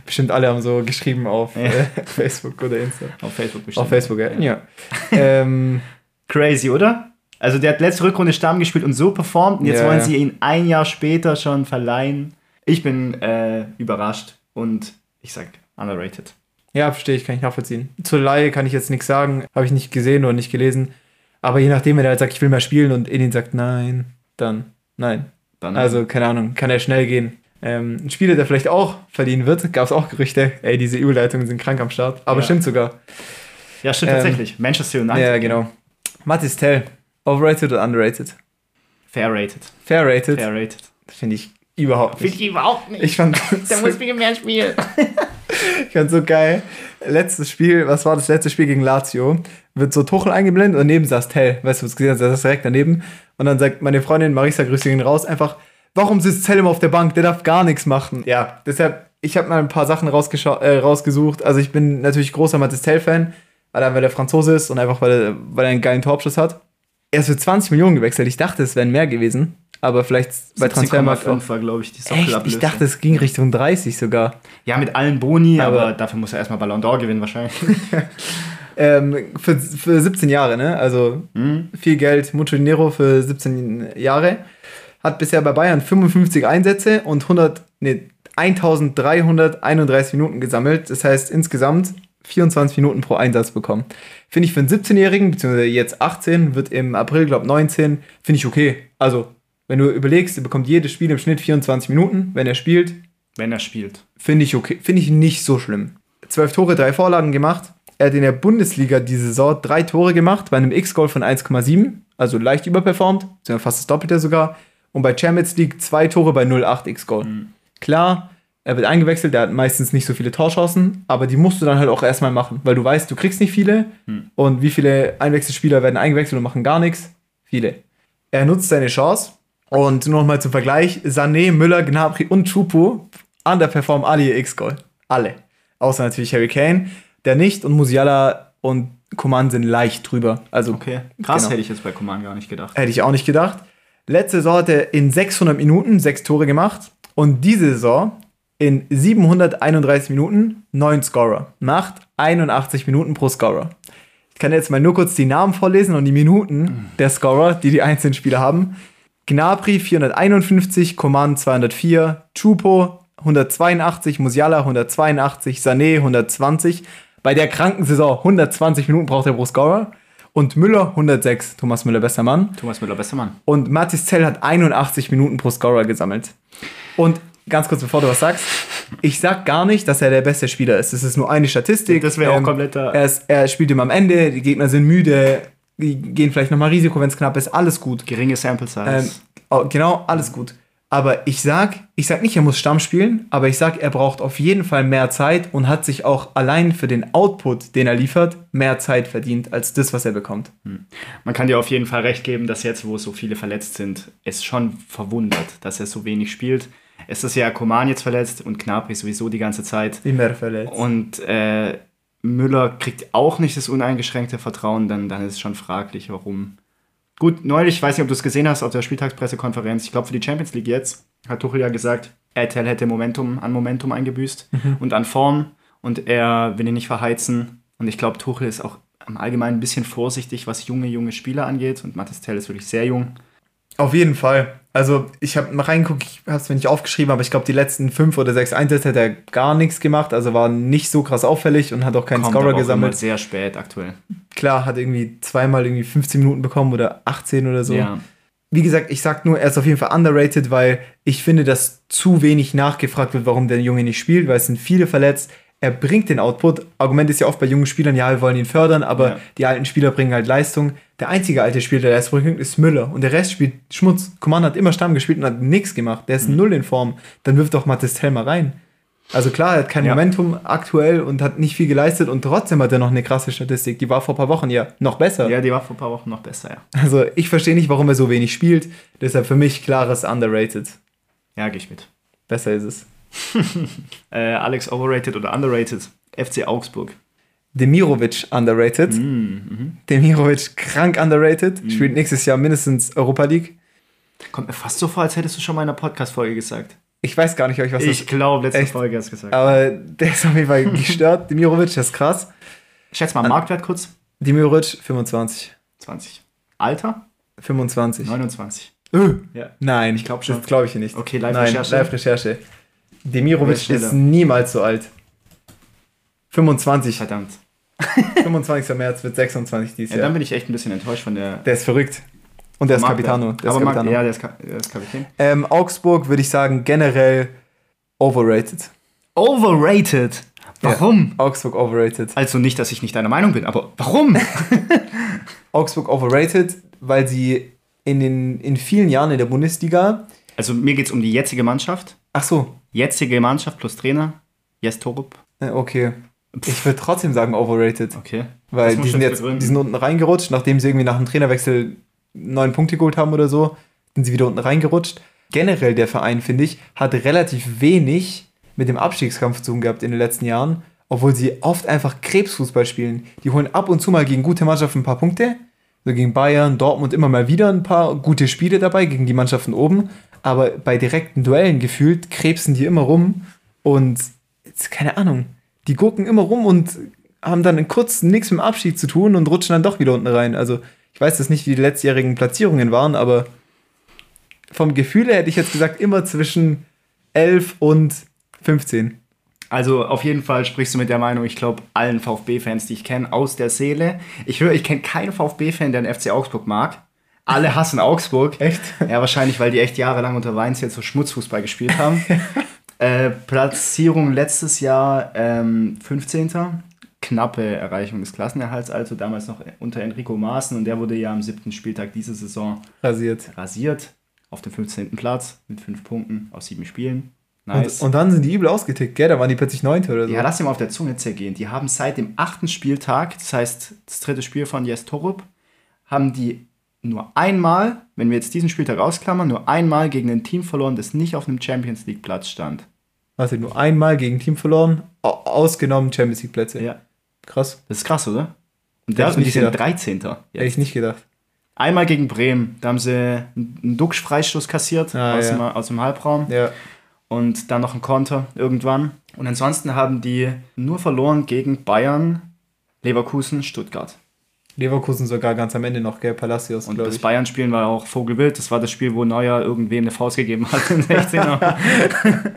Bestimmt alle haben so geschrieben auf Ja. äh, [laughs] Facebook oder Insta. Auf Facebook bestimmt. Auf Facebook, ja. ja. [laughs] ähm, Crazy, oder? Also der hat letzte Rückrunde Stamm gespielt und so performt und jetzt Ja, wollen sie ihn ein Jahr später schon verleihen. Ich bin äh, überrascht und ich sag underrated. Ja, verstehe ich, kann ich nachvollziehen. Zur Laie kann ich jetzt nichts sagen, habe ich nicht gesehen oder nicht gelesen. Aber je nachdem, wenn er halt sagt, ich will mehr spielen und Edin sagt nein, dann nein. Dann Also, keine Ahnung, kann er schnell gehen. Ähm, ein Spieler, der vielleicht auch verdienen wird, gab es auch Gerüchte. Ey, diese Überleitungen sind krank am Start. Aber Ja. stimmt sogar. ja, stimmt ähm, tatsächlich. Manchester United. Ja, genau. Mathis Tell, overrated oder underrated? Fair rated. Fair rated? Fair rated. Finde ich überhaupt nicht. ich überhaupt nicht. Ich fand Der so, muss mir mehr spielen. [laughs] ich fand so geil. Letztes Spiel, was war das letzte Spiel gegen Lazio? Wird so Tuchel eingeblendet und neben saß Tell. Weißt du, was gesehen hast? Der saß direkt daneben. Und dann sagt meine Freundin Marisa, grüße ihn raus, einfach, warum sitzt immer auf der Bank? Der darf gar nichts machen. Ja, deshalb, ich habe mal ein paar Sachen äh, rausgesucht. Also ich bin natürlich großer Mathis Tell-Fan, allein weil er Franzose ist und einfach weil er, weil er einen geilen Torabschluss hat. Er ist für 20 Millionen gewechselt. Ich dachte, es wären mehr gewesen. Aber vielleicht bei Transfermarkt auch. 17,5 war, glaube ich, die Echt? Ich dachte, es ging Richtung 30 sogar. Ja, mit allen Boni, aber, Aber- dafür muss er erstmal Ballon d'Or gewinnen wahrscheinlich. [laughs] Ähm, für, für 17 Jahre, ne? Also Mhm. viel Geld. Mucho Dinero für 17 Jahre. Hat bisher bei Bayern 55 Einsätze und 100, nee, 1331 Minuten gesammelt. Das heißt insgesamt 24 Minuten pro Einsatz bekommen. Finde ich für einen 17-Jährigen, beziehungsweise jetzt 18, wird im April, glaube 19, finde ich okay. Also, wenn du überlegst, er bekommt jedes Spiel im Schnitt 24 Minuten, wenn er spielt, Wenn er spielt. Finde ich okay. Finde ich nicht so schlimm. Zwölf Tore, drei Vorlagen gemacht. Er hat in der Bundesliga diese Saison drei Tore gemacht, bei einem X-Goal von 1,7, also leicht überperformt, sind fast das Doppelte sogar. Und bei Champions League zwei Tore bei 0,8 X-Goal. Klar, er wird eingewechselt, der hat meistens nicht so viele Torchancen, aber die musst du dann halt auch erstmal machen, weil du weißt, du kriegst nicht viele. Und wie viele Einwechselspieler werden eingewechselt und machen gar nichts? Viele. Er nutzt seine Chance, Und nur noch mal zum Vergleich: Sané, Müller, Gnabry und Chupo underperformen alle ihr X-Goal. Alle. Außer natürlich Harry Kane, der nicht und Musiala und Coman sind leicht drüber. Also Okay. Krass, Genau. hätte ich jetzt bei Command gar nicht gedacht. Hätte ich auch nicht gedacht. Letzte Saison hat er in 600 Minuten sechs Tore gemacht und diese Saison in 731 Minuten neun Scorer. Macht 81 Minuten pro Scorer. Ich kann jetzt mal nur kurz die Namen vorlesen und die Minuten der Scorer, die die einzelnen Spieler haben. Gnabry 451, Coman 204, Chupo 182, Musiala 182, Sané 120. Bei der kranken Saison 120 Minuten braucht er pro Scorer. Und Müller 106, Thomas Müller, bester Mann. Thomas Müller, bester Mann. Und Mathis Zell hat 81 Minuten pro Scorer gesammelt. Und ganz kurz bevor du was sagst, ich sag gar nicht, dass er der beste Spieler ist. Das ist nur eine Statistik. Das wäre auch kompletter- Er, ist, er spielt immer am Ende, die Gegner sind müde, die gehen vielleicht nochmal Risiko, wenn es knapp ist, alles gut. Geringe Sample Size. Ähm, genau, alles gut. Aber ich sag, ich sag nicht, er muss Stamm spielen, aber ich sag, er braucht auf jeden Fall mehr Zeit und hat sich auch allein für den Output, den er liefert, mehr Zeit verdient als das, was er bekommt. Man kann dir auf jeden Fall recht geben, dass jetzt, wo so viele verletzt sind, es schon verwundert, dass er so wenig spielt. Es ist ja Koman jetzt verletzt und Gnabry sowieso die ganze Zeit. Immer verletzt. Und äh, Müller kriegt auch nicht das uneingeschränkte Vertrauen, dann, dann ist es schon fraglich, warum. Gut, neulich, ich weiß nicht, ob du es gesehen hast auf der Spieltagspressekonferenz, ich glaube für die Champions League jetzt, hat Tuchel ja gesagt, RTL hätte Momentum an Momentum eingebüßt und an Form und er will ihn nicht verheizen. Und ich glaube, Tuchel ist auch im Allgemeinen ein bisschen vorsichtig, was junge, junge Spieler angeht. Und Mathis Tell ist wirklich sehr jung. Auf jeden Fall. Also, ich habe mal reingeguckt, ich habe es mir nicht aufgeschrieben, aber ich glaube, die letzten fünf oder sechs Einsätze hat er gar nichts gemacht. Also war nicht so krass auffällig und hat auch keinen Kommt Scorer aber gesammelt. immer sehr spät aktuell. Klar, hat irgendwie zweimal irgendwie 15 Minuten bekommen oder 18 oder so. Ja. Wie gesagt, ich sag nur, er ist auf jeden Fall underrated, weil ich finde, dass zu wenig nachgefragt wird, warum der Junge nicht spielt, weil es sind viele verletzt. Er bringt den Output. Argument ist ja oft bei jungen Spielern, ja, wir wollen ihn fördern, aber Ja. die alten Spieler bringen halt Leistung. Der einzige alte Spieler, der das bringt, ist Müller. Und der Rest spielt Schmutz. Coman hat immer Stamm gespielt und hat nichts gemacht. Der Mhm. ist null in Form. Dann wirft doch Mathis Tell mal rein. Also klar, er hat kein Ja. Momentum aktuell und hat nicht viel geleistet und trotzdem hat er noch eine krasse Statistik. Die war vor ein paar Wochen ja noch besser. ja, die war vor ein paar Wochen noch besser, ja. Also ich verstehe nicht, warum er so wenig spielt. Deshalb für mich klares Underrated. Ja, gehe ich mit. Besser ist es. [laughs] Äh, Alex overrated oder underrated? FC Augsburg. Demirovic underrated. Mhm. Demirovic krank underrated. Spielt nächstes Jahr mindestens Europa League. Kommt mir fast so vor, als hättest du schon mal in einer Podcast-Folge gesagt. Ich weiß gar nicht, ob ich was Ich glaube, letzte Echt? Folge hast du gesagt. Aber der ist auf jeden Fall gestört. [laughs] Demirovic, das ist krass. Schätz mal, Marktwert kurz. Demirovic 25. 20. Alter? 25. 29. Öh. Ja. Nein, Ich glaub schon. Das glaube ich hier nicht. Okay, Live-Recherche. Live-Recherche. Demirovic ist ist niemals so alt. 25. Verdammt. [laughs] [laughs] 25. März wird 26 dieses Ja, Jahr. dann bin ich echt ein bisschen enttäuscht von der. Der ist verrückt. Und der ist. Capitano. Der ist Aber Mark, Capitano. ja, der ist, Ka der ist Kapitän. Ähm, Augsburg würde ich sagen, generell overrated. Overrated. Warum? Augsburg overrated. Also nicht, dass ich nicht deiner Meinung bin, aber warum? [laughs] Augsburg overrated, weil sie in, den, in vielen Jahren in der Bundesliga. also mir geht es um die jetzige Mannschaft. Ach so, Jetzige Mannschaft plus Trainer. Jes Torup. äh, okay. Ich würde trotzdem sagen overrated. Okay. Weil die sind jetzt jetzt begründen. die sind unten reingerutscht, nachdem sie irgendwie nach dem Trainerwechsel neun Punkte geholt haben oder so, sind sie wieder unten reingerutscht. Generell der Verein, finde ich, hat relativ wenig mit dem Abstiegskampf zu tun gehabt in den letzten Jahren, obwohl sie oft einfach Krebsfußball spielen. Die holen ab und zu mal gegen gute Mannschaften ein paar Punkte, so gegen Bayern, Dortmund immer mal wieder ein paar gute Spiele dabei gegen die Mannschaften oben, aber bei direkten Duellen gefühlt krebsen die immer rum und keine Ahnung, die gucken immer rum und haben dann in kurz nichts mit dem Abschied zu tun und rutschen dann doch wieder unten rein. Also ich weiß jetzt nicht, wie die letztjährigen Platzierungen waren, aber vom Gefühl her hätte ich jetzt gesagt, immer zwischen 11 und 15. Also auf jeden Fall sprichst du mit der Meinung, ich glaube, allen VfB-Fans, die ich kenne, aus der Seele. Ich höre, ich kenne keinen VfB-Fan, der den FC Augsburg mag. Alle hassen Augsburg. [laughs] Echt? Ja, wahrscheinlich, weil die echt jahrelang unter Weinz jetzt so Schmutzfußball gespielt haben. [laughs] äh, Platzierung letztes Jahr ähm, 15. Knappe Erreichung des Klassenerhalts, also damals noch unter Enrico Maaßen und der wurde ja am siebten Spieltag diese Saison Rasiert. rasiert. Auf dem 15. Platz mit fünf Punkten aus sieben Spielen. Und, Nice. und dann sind die übel ausgetickt, gell? Da waren die plötzlich Neunte oder so. Ja, lass dir mal auf der Zunge zergehen. Die haben seit dem achten Spieltag, das heißt das dritte Spiel von Jes Torup, haben die nur einmal, wenn wir jetzt diesen Spieltag ausklammern, nur einmal gegen ein Team verloren, das nicht auf einem Champions League Platz stand. Warte, nur einmal gegen ein Team verloren, au- ausgenommen Champions League Plätze. Ja. Krass. Das ist krass, oder? Und, der, und die nicht sind gedacht. 13. Hätte ich nicht gedacht. Einmal gegen Bremen, da haben sie einen Duxch-Freistoß kassiert Ah, aus, ja. dem, aus dem Halbraum Ja. und dann noch ein Konter irgendwann. Und ansonsten haben die nur verloren gegen Bayern, Leverkusen, Stuttgart. Leverkusen sogar ganz am Ende noch, gell? Palacios, Und das. Bayern-Spielen war auch Vogelwild. Das war das Spiel, wo Neuer irgendwem eine Faust gegeben hat in 16er.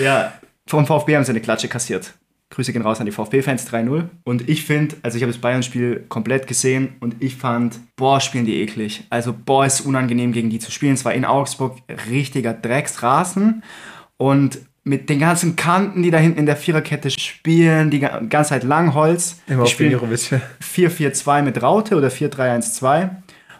[laughs] ja, vom VfB haben sie eine Klatsche kassiert. Grüße gehen raus an die VfB-Fans 3-0. Und ich finde, also ich habe das Bayern-Spiel komplett gesehen und ich fand, boah, spielen die eklig. Also, boah, ist unangenehm gegen die zu spielen. Es war in Augsburg richtiger Drecksrasen. Und mit den ganzen Kanten, die da hinten in der Viererkette spielen, die ga- ganze Zeit Langholz. Immer Die spielen Mirovic. 4-4-2 mit Raute oder 4-3-1-2.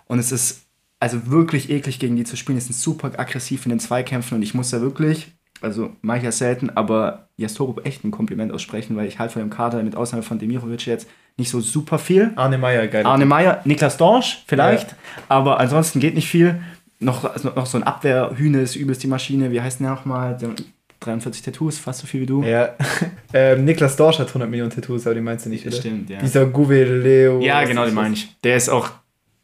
Und es ist also wirklich eklig gegen die zu spielen. Die sind super aggressiv in den Zweikämpfen und ich muss da wirklich, also mache ich ja selten, aber Jastorup echt ein Kompliment aussprechen, weil ich halt von dem Kader mit Ausnahme von Demirovic jetzt nicht so super viel. Arne Meyer, geil. Arne Meyer, Niklas Dorsch vielleicht, Ja. aber ansonsten geht nicht viel. Noch, also noch so ein Abwehrhühne ist übelst die Maschine. Wie heißt der nochmal? Der 43 Tattoos, fast so viel wie du. Ja. [laughs] ähm, Niklas Dorsch hat 100 Millionen Tattoos, aber die meinst du nicht, oder? Stimmt, ja. Dieser Guve Leo. Ja, genau, den meine ich. Der ist auch,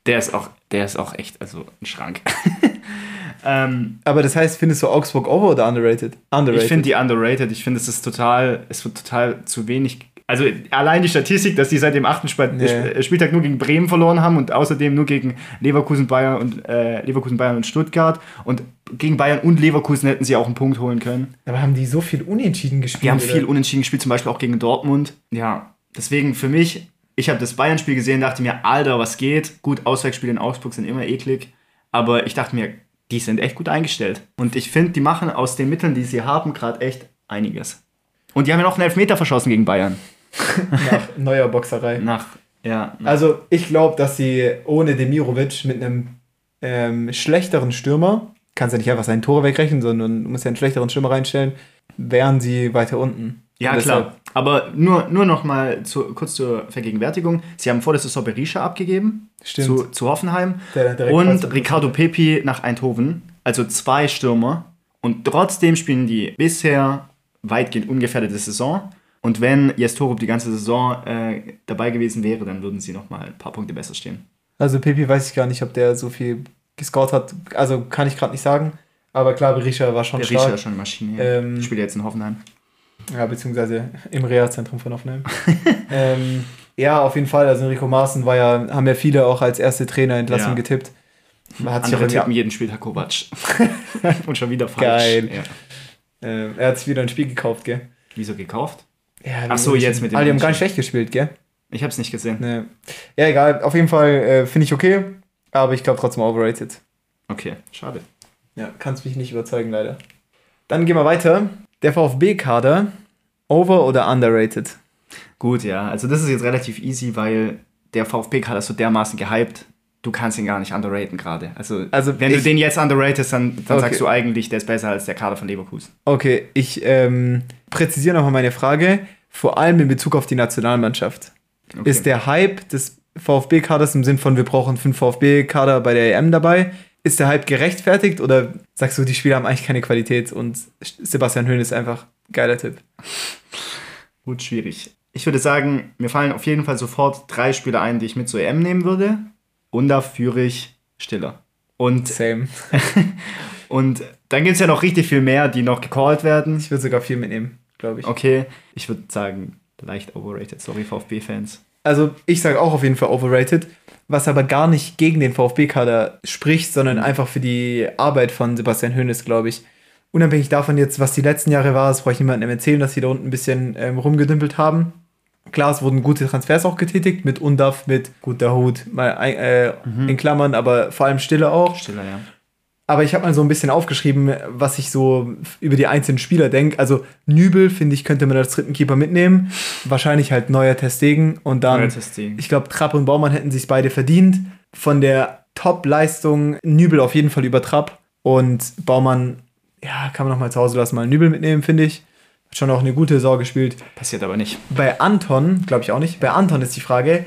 der ist auch, der ist auch echt, also ein Schrank. [laughs] ähm, Aber das heißt, findest du Augsburg over oder underrated? Underrated. ich finde die underrated. Ich finde, es ist total, es wird total zu wenig. Also allein die Statistik, dass die seit dem achten Spiel Nee. Sp- Spieltag nur gegen Bremen verloren haben und außerdem nur gegen Leverkusen, Bayern und äh, Leverkusen, Bayern und Stuttgart und gegen Bayern und Leverkusen hätten sie auch einen Punkt holen können. Aber haben die so viel unentschieden gespielt? Die haben oder? viel unentschieden gespielt, zum Beispiel auch gegen Dortmund. Ja, deswegen für mich, ich habe das Bayern-Spiel gesehen, dachte mir, Alter, was geht? Gut, Auswärtsspiele in Augsburg sind immer eklig, aber ich dachte mir, die sind echt gut eingestellt. Und ich finde, die machen aus den Mitteln, die sie haben, gerade echt einiges. Und die haben ja noch einen Elfmeter verschossen gegen Bayern. [laughs] nach neuer Boxerei. Nach, ja, nach Also ich glaube, dass sie ohne Demirovic mit einem ähm, schlechteren Stürmer, kannst ja nicht einfach seine Tore wegrechnen, sondern du musst ja einen schlechteren Stürmer reinstellen, wären sie weiter unten. Ja, klar. Aber nur, nur noch mal zu, kurz zur Vergegenwärtigung. Sie haben vor der Saison Berisha abgegeben Stimmt. zu, zu Hoffenheim und. Ricardo Pepi nach Eindhoven. Also zwei Stürmer. Und trotzdem spielen die bisher weitgehend ungefährdete Saison. Und wenn Jestorup die ganze Saison äh, dabei gewesen wäre, dann würden sie noch mal ein paar Punkte besser stehen. Also Pepi weiß ich gar nicht, ob der so viel gescored hat. Also kann ich gerade nicht sagen. Aber klar, Berisha war schon Berisha stark. ist schon eine Maschine. Ähm, Spielt jetzt in Hoffenheim. Ja, beziehungsweise im Reha-Zentrum von Hoffenheim. [laughs] ähm, ja, auf jeden Fall. Also Enrico Maaßen war ja, haben ja viele auch als erste Trainerentlassung Ja. getippt. Hat sich Andere tippen irgendwie, jeden Spieltag Kovac. [laughs] und schon wieder falsch. Geil. Ja. äh, er hat sich wieder ein Spiel gekauft, gell? Wieso gekauft? Ja, Ach so, jetzt mit dem Ah, die haben gar nicht schlecht gespielt, gell? Ich habe es nicht gesehen. Nee. Ja, egal. Auf jeden Fall äh, finde ich okay. Aber ich glaube trotzdem overrated. Okay, schade. Ja, kannst mich nicht überzeugen, leider. Dann gehen wir weiter. Der VfB-Kader, over oder underrated? Gut, ja. Also das ist jetzt relativ easy, weil der VfB-Kader ist so dermaßen gehypt. Du kannst ihn gar nicht underraten gerade. Also, Also wenn du den jetzt underratest, dann, dann Okay. sagst du eigentlich, der ist besser als der Kader von Leverkusen. Okay, ich ähm, präzisiere nochmal meine Frage. Vor allem in Bezug auf die Nationalmannschaft. Okay. Ist der Hype des VfB-Kaders im Sinn von, wir brauchen fünf VfB-Kader bei der EM dabei, ist der Hype gerechtfertigt oder sagst du, die Spieler haben eigentlich keine Qualität und Sebastian Höhn ist einfach ein geiler Tipp? Gut, schwierig. Ich würde sagen, mir fallen auf jeden Fall sofort drei Spieler ein, die ich mit zur EM nehmen würde. Und da führe ich Stiller. Und, Same. [laughs] und dann gibt es ja noch richtig viel mehr, die noch gecallt werden. Ich würde sogar viel mitnehmen, glaube ich. Okay, ich würde sagen, leicht overrated. Sorry, VfB-Fans. Also ich sage auch auf jeden Fall overrated, was aber gar nicht gegen den VfB-Kader spricht, sondern einfach für die Arbeit von Sebastian Hoeneß, glaube ich. Unabhängig davon jetzt, was die letzten Jahre war, das brauche ich niemandem erzählen, dass sie da unten ein bisschen ähm, rumgedümpelt haben. Klar, es wurden gute Transfers auch getätigt, mit Undaf, mit guter Hut, mal äh, in Klammern, aber vor allem Stille auch. Stiller, ja. Aber ich habe mal so ein bisschen aufgeschrieben, was ich so über die einzelnen Spieler denke. Also Nübel, finde ich, könnte man als dritten Keeper mitnehmen. Wahrscheinlich halt neuer Testegen und dann, Neuer Testegen. ich glaube, Trapp und Baumann hätten sich beide verdient. Von der Top-Leistung Nübel auf jeden Fall über Trapp und Baumann, ja, kann man noch mal zu Hause lassen, mal Nübel mitnehmen, finde ich. Hat schon auch eine gute Saison gespielt. Passiert aber nicht. Bei Anton, glaube ich auch nicht, bei Anton ist die Frage,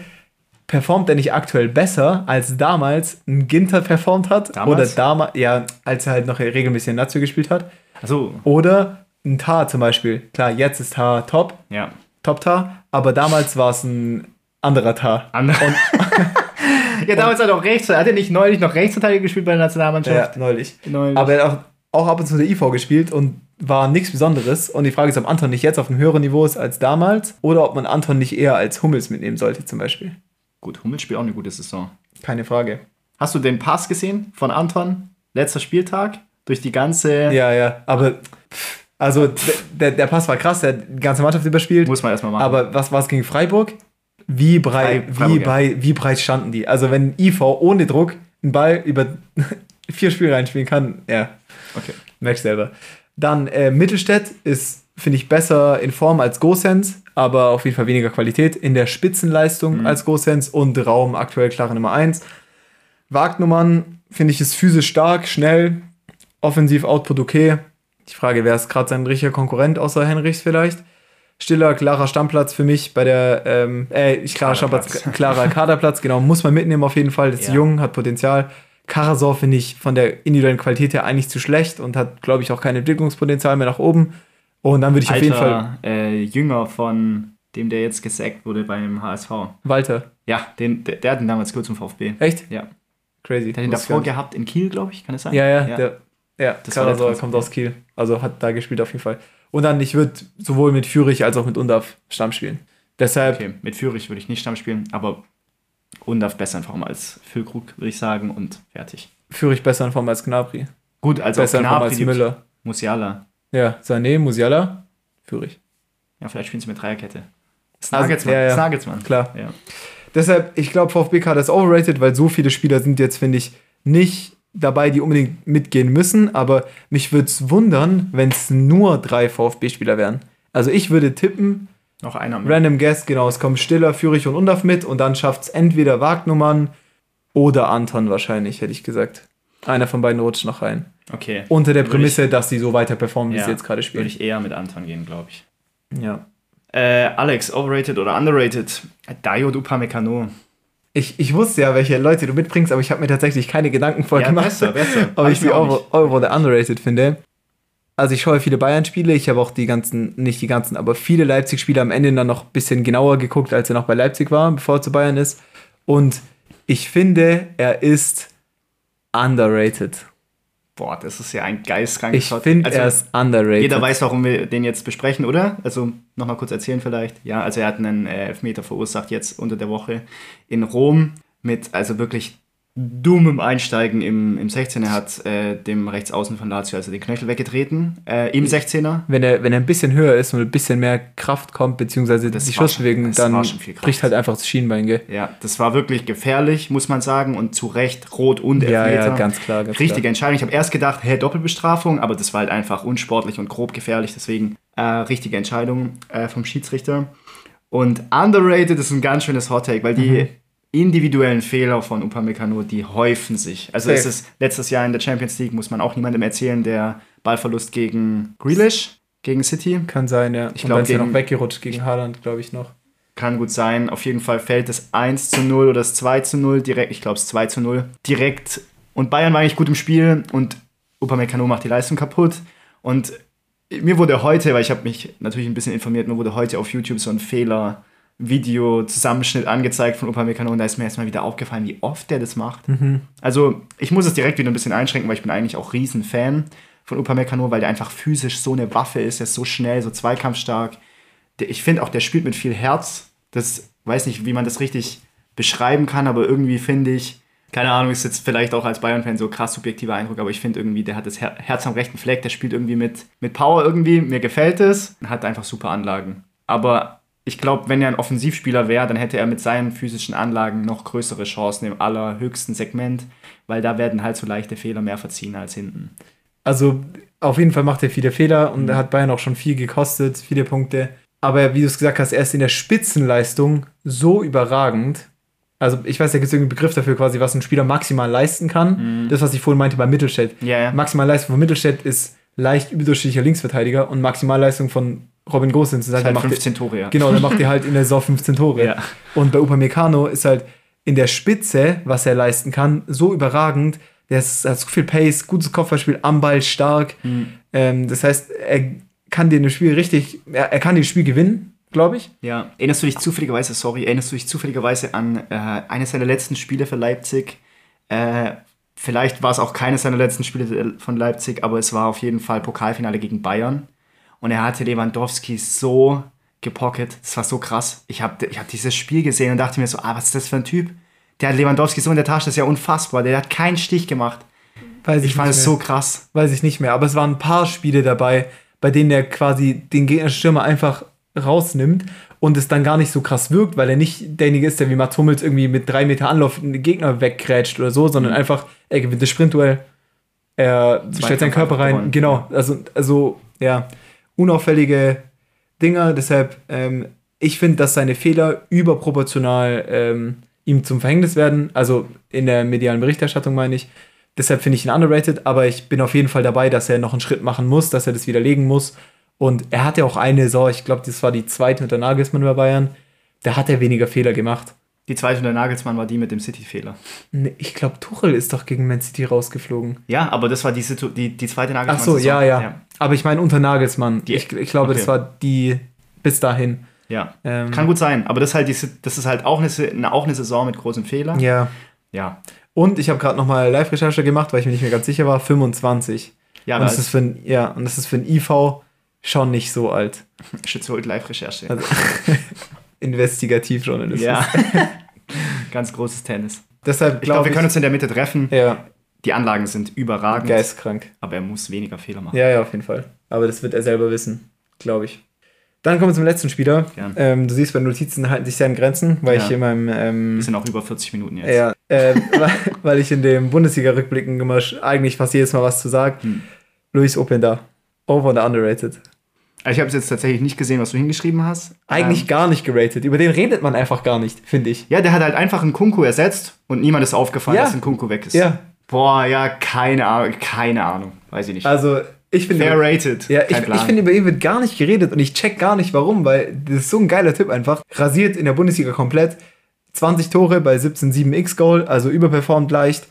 performt er nicht aktuell besser, als damals ein Ginter performt hat? Damals? Oder damals, ja, als er halt noch regelmäßig in Nazio gespielt hat. Also, Oder ein Tar zum Beispiel. Klar, jetzt ist Tar top, ja. Top-Tar, aber damals war es ein anderer Tar. Andere. [laughs] ja, damals hat er auch rechts. Hat er nicht neulich noch Rechtsverteidiger gespielt bei der Ja, Nationalmannschaft? neulich. Neulich. Aber er hat auch, auch ab und zu der IV gespielt und war nichts Besonderes. Und die Frage ist, ob Anton nicht jetzt auf einem höheren Niveau ist als damals oder ob man Anton nicht eher als Hummels mitnehmen sollte, zum Beispiel. Gut, Hummels spielt auch eine gute Saison. Keine Frage. Hast du den Pass gesehen von Anton? Letzter Spieltag? Durch die ganze. Ja, ja, aber also der, der Pass war krass, der hat die ganze Mannschaft überspielt. Muss man erstmal machen. Aber was war es gegen Freiburg? Wie breit, Frei- wie, bei, wie breit standen die? Also wenn IV ohne Druck einen Ball über [laughs] vier Spiele reinspielen kann, ja, okay. merkst selber. Dann äh, Mittelstädt ist, finde ich, besser in Form als Gosens, aber auf jeden Fall weniger Qualität in der Spitzenleistung Mhm. als Gosens und Raum aktuell klare Nummer 1. Wagnummern, finde ich, ist physisch stark, schnell, offensiv Output okay. Die Frage, wer ist gerade sein richtiger Konkurrent außer Henrichs vielleicht? Stiller, klarer Stammplatz für mich bei der, ähm, äh, ich klarer Kaderplatz. Stammplatz, klarer Kaderplatz, genau, muss man mitnehmen auf jeden Fall, ist Ja. jung, hat Potenzial. Karasor finde ich von der individuellen Qualität her eigentlich zu schlecht und hat, glaube ich, auch kein Entwicklungspotenzial mehr nach oben. Und dann würde ich auf jeden Fall Alter, äh, Jünger von dem, der jetzt gesackt wurde beim HSV. Walter. Ja, den, der, der hat ihn damals kurz zum VfB. Echt? Ja. Crazy. Der hat ihn davor gehabt in Kiel, glaube ich, kann es sein? Ja, ja, der, ja, Das war der kommt aus Kiel. Also hat da gespielt auf jeden Fall. Und dann, ich würde sowohl mit Fürich als auch mit Undaf Stamm spielen. Deshalb, Okay, mit Fürich würde ich nicht Stamm spielen, aber Undaf besser in Form als Füllkrug, würde ich sagen, und fertig. Fürich besser in Form als Gnabry. Gut, also besser in Form als Müller. Musiala. Ja, Sané, Musiala, Fürich. Ja, vielleicht spielen sie mit Dreierkette. Das Also, ja, ja. Das Nagelsmann. Klar. Ja. Deshalb, ich glaube, VfB-Kader ist overrated, weil so viele Spieler sind jetzt, finde ich, nicht dabei, die unbedingt mitgehen müssen. Aber mich würde es wundern, wenn es nur drei VfB-Spieler wären. Also ich würde tippen, Noch einer mit. Random Guest, genau, es kommen Stiller, Fürich und Undaf mit und dann schafft es entweder Wagnummern oder Anton wahrscheinlich, hätte ich gesagt. Einer von beiden rutscht noch rein. Okay. Unter der Würde Prämisse, dass sie so weiter performen, wie Ja, sie jetzt gerade Würde spielen. ich eher mit Anton gehen, glaube ich. Ja. Äh, Alex, overrated oder underrated? Diod Upamecano. Ich, ich wusste ja, welche Leute du mitbringst, aber ich habe mir tatsächlich keine Gedanken vorher Ja, gemacht, besser, besser. [laughs] ob ich ich sie auch over, nicht. over oder underrated finde. Also ich schaue viele Bayern-Spiele, ich habe auch die ganzen, nicht die ganzen, aber viele Leipzig-Spiele am Ende dann noch ein bisschen genauer geguckt, als er noch bei Leipzig war, bevor er zu Bayern ist. Und ich finde, er ist underrated. Boah, das ist ja ein geistkrankes Ich finde, Also, er ist underrated. Jeder weiß, warum wir den jetzt besprechen, oder? Also nochmal kurz erzählen vielleicht. Ja, also er hat einen äh, Elfmeter verursacht jetzt unter der Woche in Rom mit also wirklich dummem Einsteigen im, im 16er. Er hat äh, dem Rechtsaußen von Lazio also den Knöchel weggetreten äh, im 16er. wenn er, wenn er ein bisschen höher ist und ein bisschen mehr Kraft kommt, beziehungsweise Das die Schussbewegung, dann bricht halt einfach das Schienbein, gell? Ja, das war wirklich gefährlich, muss man sagen. Und zu Recht rot und Ja, Elfmeter. ja, ganz klar. Ganz Richtige klar. Entscheidung. Ich habe erst gedacht, hä, Doppelbestrafung, aber das war halt einfach unsportlich und grob gefährlich. Deswegen äh, richtige Entscheidung äh, vom Schiedsrichter. Und underrated ist ein ganz schönes Hot Take, weil Mhm. Individuellen Fehler von Upamecano, die häufen sich. Also Safe. es ist letztes Jahr in der Champions League, muss man auch niemandem erzählen, der Ballverlust gegen Grealish, gegen City. Kann sein, ja. Ich Und glaub, dann ist er gegen- noch weggerutscht gegen Haaland, glaube ich noch. Kann gut sein. Auf jeden Fall fällt das 1 zu 0 oder das 2 zu 0 direkt. Ich glaube, es 2 zu 0 direkt. Und Bayern war eigentlich gut im Spiel und Upamecano macht die Leistung kaputt. Und mir wurde heute, weil ich habe mich natürlich ein bisschen informiert, mir wurde heute auf YouTube so ein Fehler Video-Zusammenschnitt angezeigt von Upamecano und da ist mir erstmal wieder aufgefallen, wie oft der das macht. Also ich muss es direkt wieder ein bisschen einschränken, weil ich bin eigentlich auch riesen Fan von Upamecano, weil der einfach physisch so eine Waffe ist, der ist so schnell, so zweikampfstark. Der, ich finde auch, der spielt mit viel Herz. Das weiß nicht, wie man das richtig beschreiben kann, aber irgendwie finde ich, keine Ahnung, ist jetzt vielleicht auch als Bayern-Fan so krass subjektiver Eindruck, aber ich finde irgendwie, der hat das Her Herz am rechten Fleck, der spielt irgendwie mit, mit Power irgendwie, mir gefällt es, hat einfach super Anlagen. Aber ich glaube, wenn er ein Offensivspieler wäre, dann hätte er mit seinen physischen Anlagen noch größere Chancen im allerhöchsten Segment, weil da werden halt so leichte Fehler mehr verziehen als hinten. Also auf jeden Fall macht er viele Fehler und Mhm. er hat Bayern auch schon viel gekostet, viele Punkte. Aber wie du es gesagt hast, er ist in der Spitzenleistung so überragend. Also ich weiß, da gibt es irgendeinen Begriff dafür quasi, was ein Spieler maximal leisten kann. Das, was ich vorhin meinte bei Mittelstädt. Mhm. Ja. Maximalleistung von Mittelstädt ist leicht überdurchschnittlicher Linksverteidiger und Maximalleistung von Robin Gosens ist halt, Halt macht 15 Tore, ja. Genau, der macht dir halt in der Saison 15 Tore. Ja. Und bei Upamecano ist halt, in der Spitze, was er leisten kann, so überragend. Der ist, hat so viel Pace, gutes Kopfballspiel, am Ball stark. Ähm, das heißt, er kann dir ein Spiel richtig, er, er kann das Spiel gewinnen, glaube ich. Ja, erinnerst du dich zufälligerweise, sorry, erinnerst du dich zufälligerweise an äh, eines seiner letzten Spiele für Leipzig? Äh, vielleicht war es auch keines seiner letzten Spiele von Leipzig, aber es war auf jeden Fall Pokalfinale gegen Bayern. Und er hatte Lewandowski so gepocket. Das war so krass. Ich habe ich hab dieses Spiel gesehen und dachte mir so, ah, was ist das für ein Typ? Der hat Lewandowski so in der Tasche, das ist ja unfassbar. Der hat keinen Stich gemacht. Weiß Ich fand es so krass. Weiß ich nicht mehr, aber es waren ein paar Spiele dabei, bei denen er quasi den gegnerischen Stürmer einfach rausnimmt und es dann gar nicht so krass wirkt, weil er nicht derjenige ist, der wie Mats Hummels irgendwie mit drei Meter Anlauf den Gegner wegkrätscht oder so, sondern einfach, er gewinnt das Sprintduell, er stellt seinen Körper rein. gewonnen. Genau, also, also ja, unauffällige Dinger, deshalb, ähm, ich finde, dass seine Fehler überproportional ähm, ihm zum Verhängnis werden, also in der medialen Berichterstattung meine ich. Deshalb finde ich ihn underrated, aber ich bin auf jeden Fall dabei, dass er noch einen Schritt machen muss, dass er das widerlegen muss. Und er hat ja auch eine Saison, ich glaube, das war die zweite unter Nagelsmann bei Bayern, da hat er weniger Fehler gemacht. Die zweite unter Nagelsmann war die mit dem City-Fehler. Ne, Ich glaube, Tuchel ist doch gegen Man City rausgeflogen. Ja, aber das war die, Situ die, die zweite Ach Nagelsmann. so, ja, ja, Aber ich meine unter Nagelsmann. Die- ich, ich glaube, okay. das war die bis dahin. Ja. Ähm, Kann gut sein, aber das ist halt, die, das ist halt auch, eine, auch eine Saison mit großen Fehlern. Ja. Ja. Und ich habe gerade nochmal Live-Recherche gemacht, weil ich mir nicht mehr ganz sicher war. 25. Ja, und, da das ist für ein, ja, und das ist für ein IV schon nicht so alt. [laughs] Schütze Live-Recherche. Also, [laughs] Investigativjournalismus. ja. [laughs] Ganz großes Tennis. Deshalb Ich glaube, wir können uns in der Mitte treffen. Ja, Die Anlagen sind überragend, geistkrank. aber er muss weniger Fehler machen. Ja, ja, auf jeden Fall. Aber das wird er selber wissen, glaube ich. Dann kommen wir zum letzten Spieler. Ähm, du siehst, bei Notizen halten sich sehr in Grenzen, weil Ja. ich in meinem ähm, Wir sind auch über 40 Minuten jetzt. Ja, [laughs] äh, weil, ich in dem Bundesliga-Rückblicken immer eigentlich fast jedes Mal was zu sage. Hm. Luis Openda. Over oder underrated? Also Ich habe es jetzt tatsächlich nicht gesehen, was du hingeschrieben hast. Eigentlich Ähm, gar nicht geratet. Über den redet man einfach gar nicht, finde ich. ja, der hat halt einfach einen Kunku ersetzt und niemand ist aufgefallen, Ja. dass ein Kunku weg ist. Ja, Boah, ja, keine Ahnung, keine Ahnung. Weiß ich nicht. also ich finde. Fair rated. Ja, ich, ich finde, über ihn wird gar nicht geredet und ich check gar nicht warum, weil das ist so ein geiler Typ einfach. Rasiert in der Bundesliga komplett. 20 Tore bei 17,7 X-Goal, also überperformt leicht.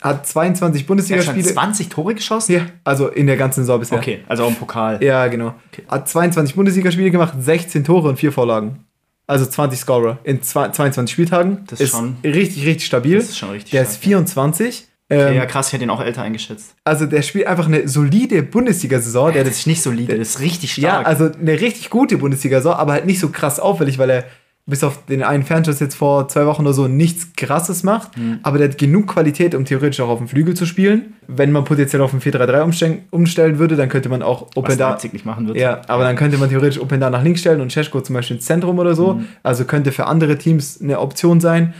Hat 22 er hat schon Bundesligaspiele. 20 Tore geschossen? Ja, also in der ganzen Saison bisher. Okay, also auch im Pokal. Ja, genau. Hat 22 Bundesligaspiele gemacht, 16 Tore und 4 Vorlagen. Also 20 Scorer in zwei- 22 Spieltagen. Das ist schon- richtig, richtig stabil. Das ist schon richtig der stark, ist 24. Ähm, Ja, krass, ich hätte ihn auch älter eingeschätzt. Also der spielt einfach eine solide Bundesliga-Saison. Der Das ist nicht solide, das ist richtig ja, stark. also eine richtig gute Bundesliga-Saison, aber halt nicht so krass auffällig, weil er bis auf den einen Fernschuss jetzt vor zwei Wochen oder so nichts krasses macht. Mhm. Aber der hat genug Qualität, um theoretisch auch auf dem Flügel zu spielen. Wenn man potenziell auf ein 4-3-3 umstellen, umstellen würde, dann könnte man auch was Openda Leipzig nicht machen wird. Ja, aber dann könnte man theoretisch Openda nach links stellen und Cesko zum Beispiel ins Zentrum oder so. Mhm. Also könnte für andere Teams eine Option sein.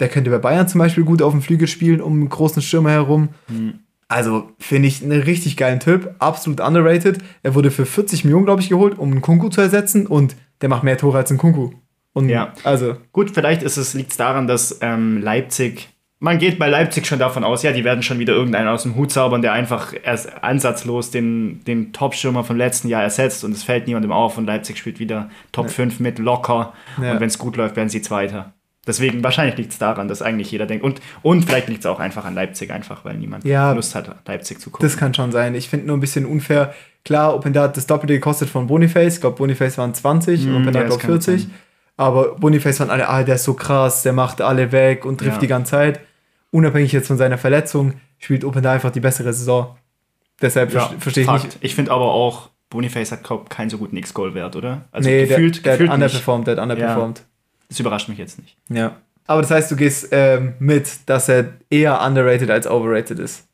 Der könnte bei Bayern zum Beispiel gut auf dem Flügel spielen, um einen großen Stürmer herum. Mhm. Also finde ich einen richtig geilen Typ, absolut underrated. Er wurde für 40 Millionen, glaube ich, geholt, um einen Kunku zu ersetzen und der macht mehr Tore als ein Kunku. Und Ja. also, Gut, vielleicht ist es, liegt es daran, dass ähm, Leipzig, man geht bei Leipzig schon davon aus, ja, die werden schon wieder irgendeinen aus dem Hut zaubern, der einfach erst ansatzlos den, den Top-Stürmer vom letzten Jahr ersetzt und es fällt niemandem auf und Leipzig spielt wieder Top 5 mit locker Ja. und wenn es gut läuft, werden sie Zweiter. Deswegen, wahrscheinlich liegt es daran, dass eigentlich jeder denkt. Und, und vielleicht liegt es auch einfach an Leipzig, einfach weil niemand Ja. Lust hat, Leipzig zu gucken. das kann schon sein. Ich finde nur ein bisschen unfair. Klar, Openda hat das Doppelte gekostet von Boniface. Ich glaube, Boniface waren 20 und Mm, ja, das glaube kann gut 40. sein. Aber Boniface waren alle, ah, der ist so krass, der macht alle weg und trifft Ja. die ganze Zeit. Unabhängig jetzt von seiner Verletzung, spielt Openda einfach die bessere Saison. Deshalb ja, ver- verstehe ich Fakt. nicht. Ich finde aber auch, Boniface hat keinen so guten X-Goal-Wert, oder? Also nee, gefühlt, der, der gefühlt hat underperformed, der hat underperformed. Das überrascht mich jetzt nicht. Ja. Aber das heißt, du gehst ähm, mit, dass er eher underrated als overrated ist.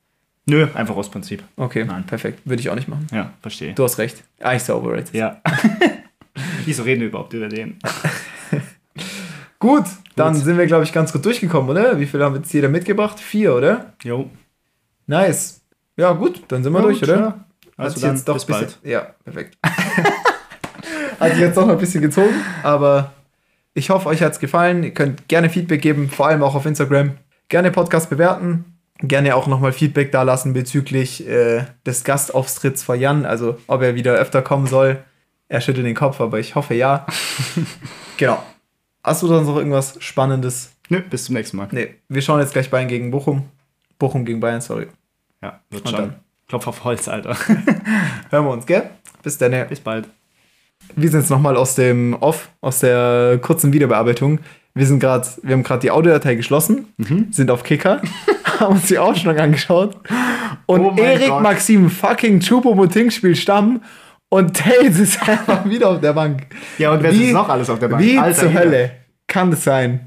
Nö, einfach aus Prinzip. Okay, Nein. perfekt. Würde ich auch nicht machen. Ja, verstehe. Du hast recht. Eigentlich ist er overrated. Ja. [laughs] Wieso reden wir überhaupt über den? [laughs] Gut, dann sind wir, glaube ich, ganz gut durchgekommen, oder? Wie viel haben jetzt jeder mitgebracht? Vier, oder? Jo. Nice. Ja, gut, dann sind wir Ja, durch, gut, oder? ja. Hat Also sich dann jetzt doch bis ein bisschen, bald. Ja, perfekt. [laughs] Hat sich jetzt doch noch ein bisschen gezogen, aber ich hoffe, euch hat es gefallen. Ihr könnt gerne Feedback geben, vor allem auch auf Instagram. Gerne Podcast bewerten. Gerne auch nochmal Feedback da lassen bezüglich äh, des Gastauftritts vor Jan, also ob er wieder öfter kommen soll. Er schüttelt den Kopf, aber ich hoffe ja. [laughs] genau. Hast du sonst noch irgendwas Spannendes? Nö, bis zum nächsten Mal. Nee, wir schauen jetzt gleich Bayern gegen Bochum. Bochum gegen Bayern, sorry. Ja, wird Und schon. dann? Klopf auf Holz, Alter. [laughs] Hören wir uns, gell? Bis dann. bis bald. Wir sind jetzt nochmal aus dem Off, aus der kurzen Wiederbearbeitung. Wir sind gerade, wir haben gerade die Audiodatei geschlossen, sind auf Kicker, [laughs] haben uns die Ausstellung angeschaut und Oh Erik. Maxim fucking Chupomoting spielt Stamm und Tails ist [laughs] einfach wieder auf der Bank. Ja, und wer Wie- ist noch alles auf der Bank? Wie Alter, zur jeder. Hölle kann das sein?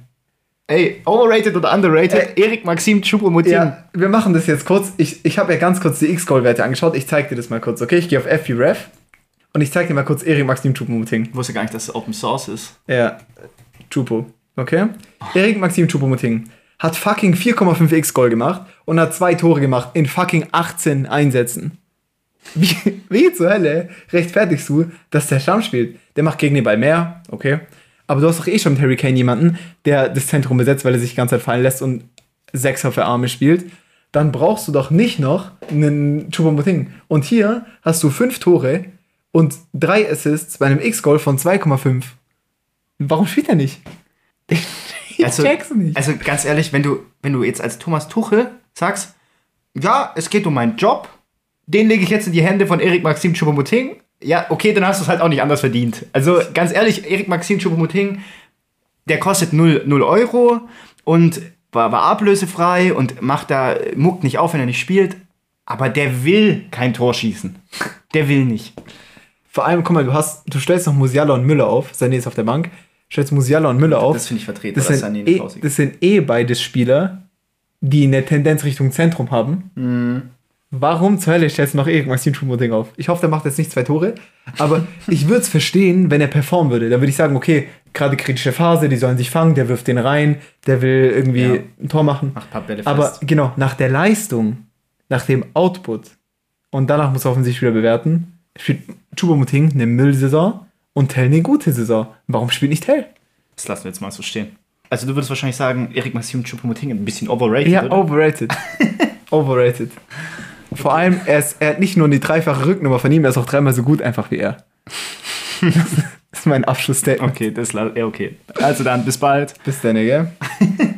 Ey, overrated oder underrated? Erik Maxim Choupo-Moting. Ja, wir machen das jetzt kurz. Ich, ich habe ja ganz kurz die X-Goal-Werte angeschaut. Ich zeig dir das mal kurz, okay? Ich gehe auf FBref und ich zeig dir mal kurz Erik Maxim Chupomoting. Ich wusste gar nicht, dass es Open Source ist. Ja, Chupo. Okay? Erik Maxim Chupomoting hat fucking 4,5 X-Goal gemacht und hat zwei Tore gemacht in fucking 18 Einsätzen. Wie, wie zur Hölle rechtfertigst du, dass der Stamm spielt? Der macht gegen den Ball mehr, okay. Aber du hast doch eh schon mit Harry Kane jemanden, der das Zentrum besetzt, weil er sich die ganze Zeit fallen lässt und Sechser für Arme spielt. Dann brauchst du doch nicht noch einen Chupomoting. Und hier hast du fünf Tore und drei Assists bei einem X-Goal von 2,5. Warum spielt er nicht? [laughs] Ich Also, check's nicht. also ganz ehrlich, wenn du, wenn du jetzt als Thomas Tuchel sagst, ja, es geht um meinen Job, den lege ich jetzt in die Hände von Erik Maxim Choupo-Moting, ja, okay, dann hast du es halt auch nicht anders verdient. Also ganz ehrlich, Erik Maxim Choupo-Moting, der kostet 0, 0 Euro und war, war ablösefrei und macht da, muckt nicht auf, wenn er nicht spielt, aber der will kein Tor schießen. Der will nicht. Vor allem, guck mal, du hast, du stellst noch Musiala und Müller auf. Sané ist auf der Bank. Stellst Musiala und Müller auf. Das finde ich vertreten, das, sind eh, das sind eh beides Spieler, die eine Tendenz Richtung Zentrum haben. Mhm. Warum zur Hölle stellst du noch Erik Maxim Choupo-Moting auf? Ich hoffe, der macht jetzt nicht zwei Tore. Aber [laughs] ich würde es verstehen, wenn er performen würde. Dann würde ich sagen, okay, gerade kritische Phase, die sollen sich fangen, der wirft den rein, der will irgendwie Ja. ein Tor machen. Macht paar Bälle Aber fest. genau, nach der Leistung, nach dem Output und danach muss er offensichtlich wieder bewerten, spielt Chubomuting eine Müllsaison und Tell eine gute Saison. Warum spielt nicht Tell? Das lassen wir jetzt mal so stehen. Also du würdest wahrscheinlich sagen, Erik Maxim Choupo-Moting ein bisschen overrated, Ja, oder? overrated. [laughs] overrated. Vor allem, er, ist, er hat nicht nur die dreifache Rücknummer von ihm, er ist auch dreimal so gut einfach wie er. [laughs] das ist mein Abschlussstatement. Okay, das ja, okay. Also dann, bis bald. Bis dann, gell? [laughs]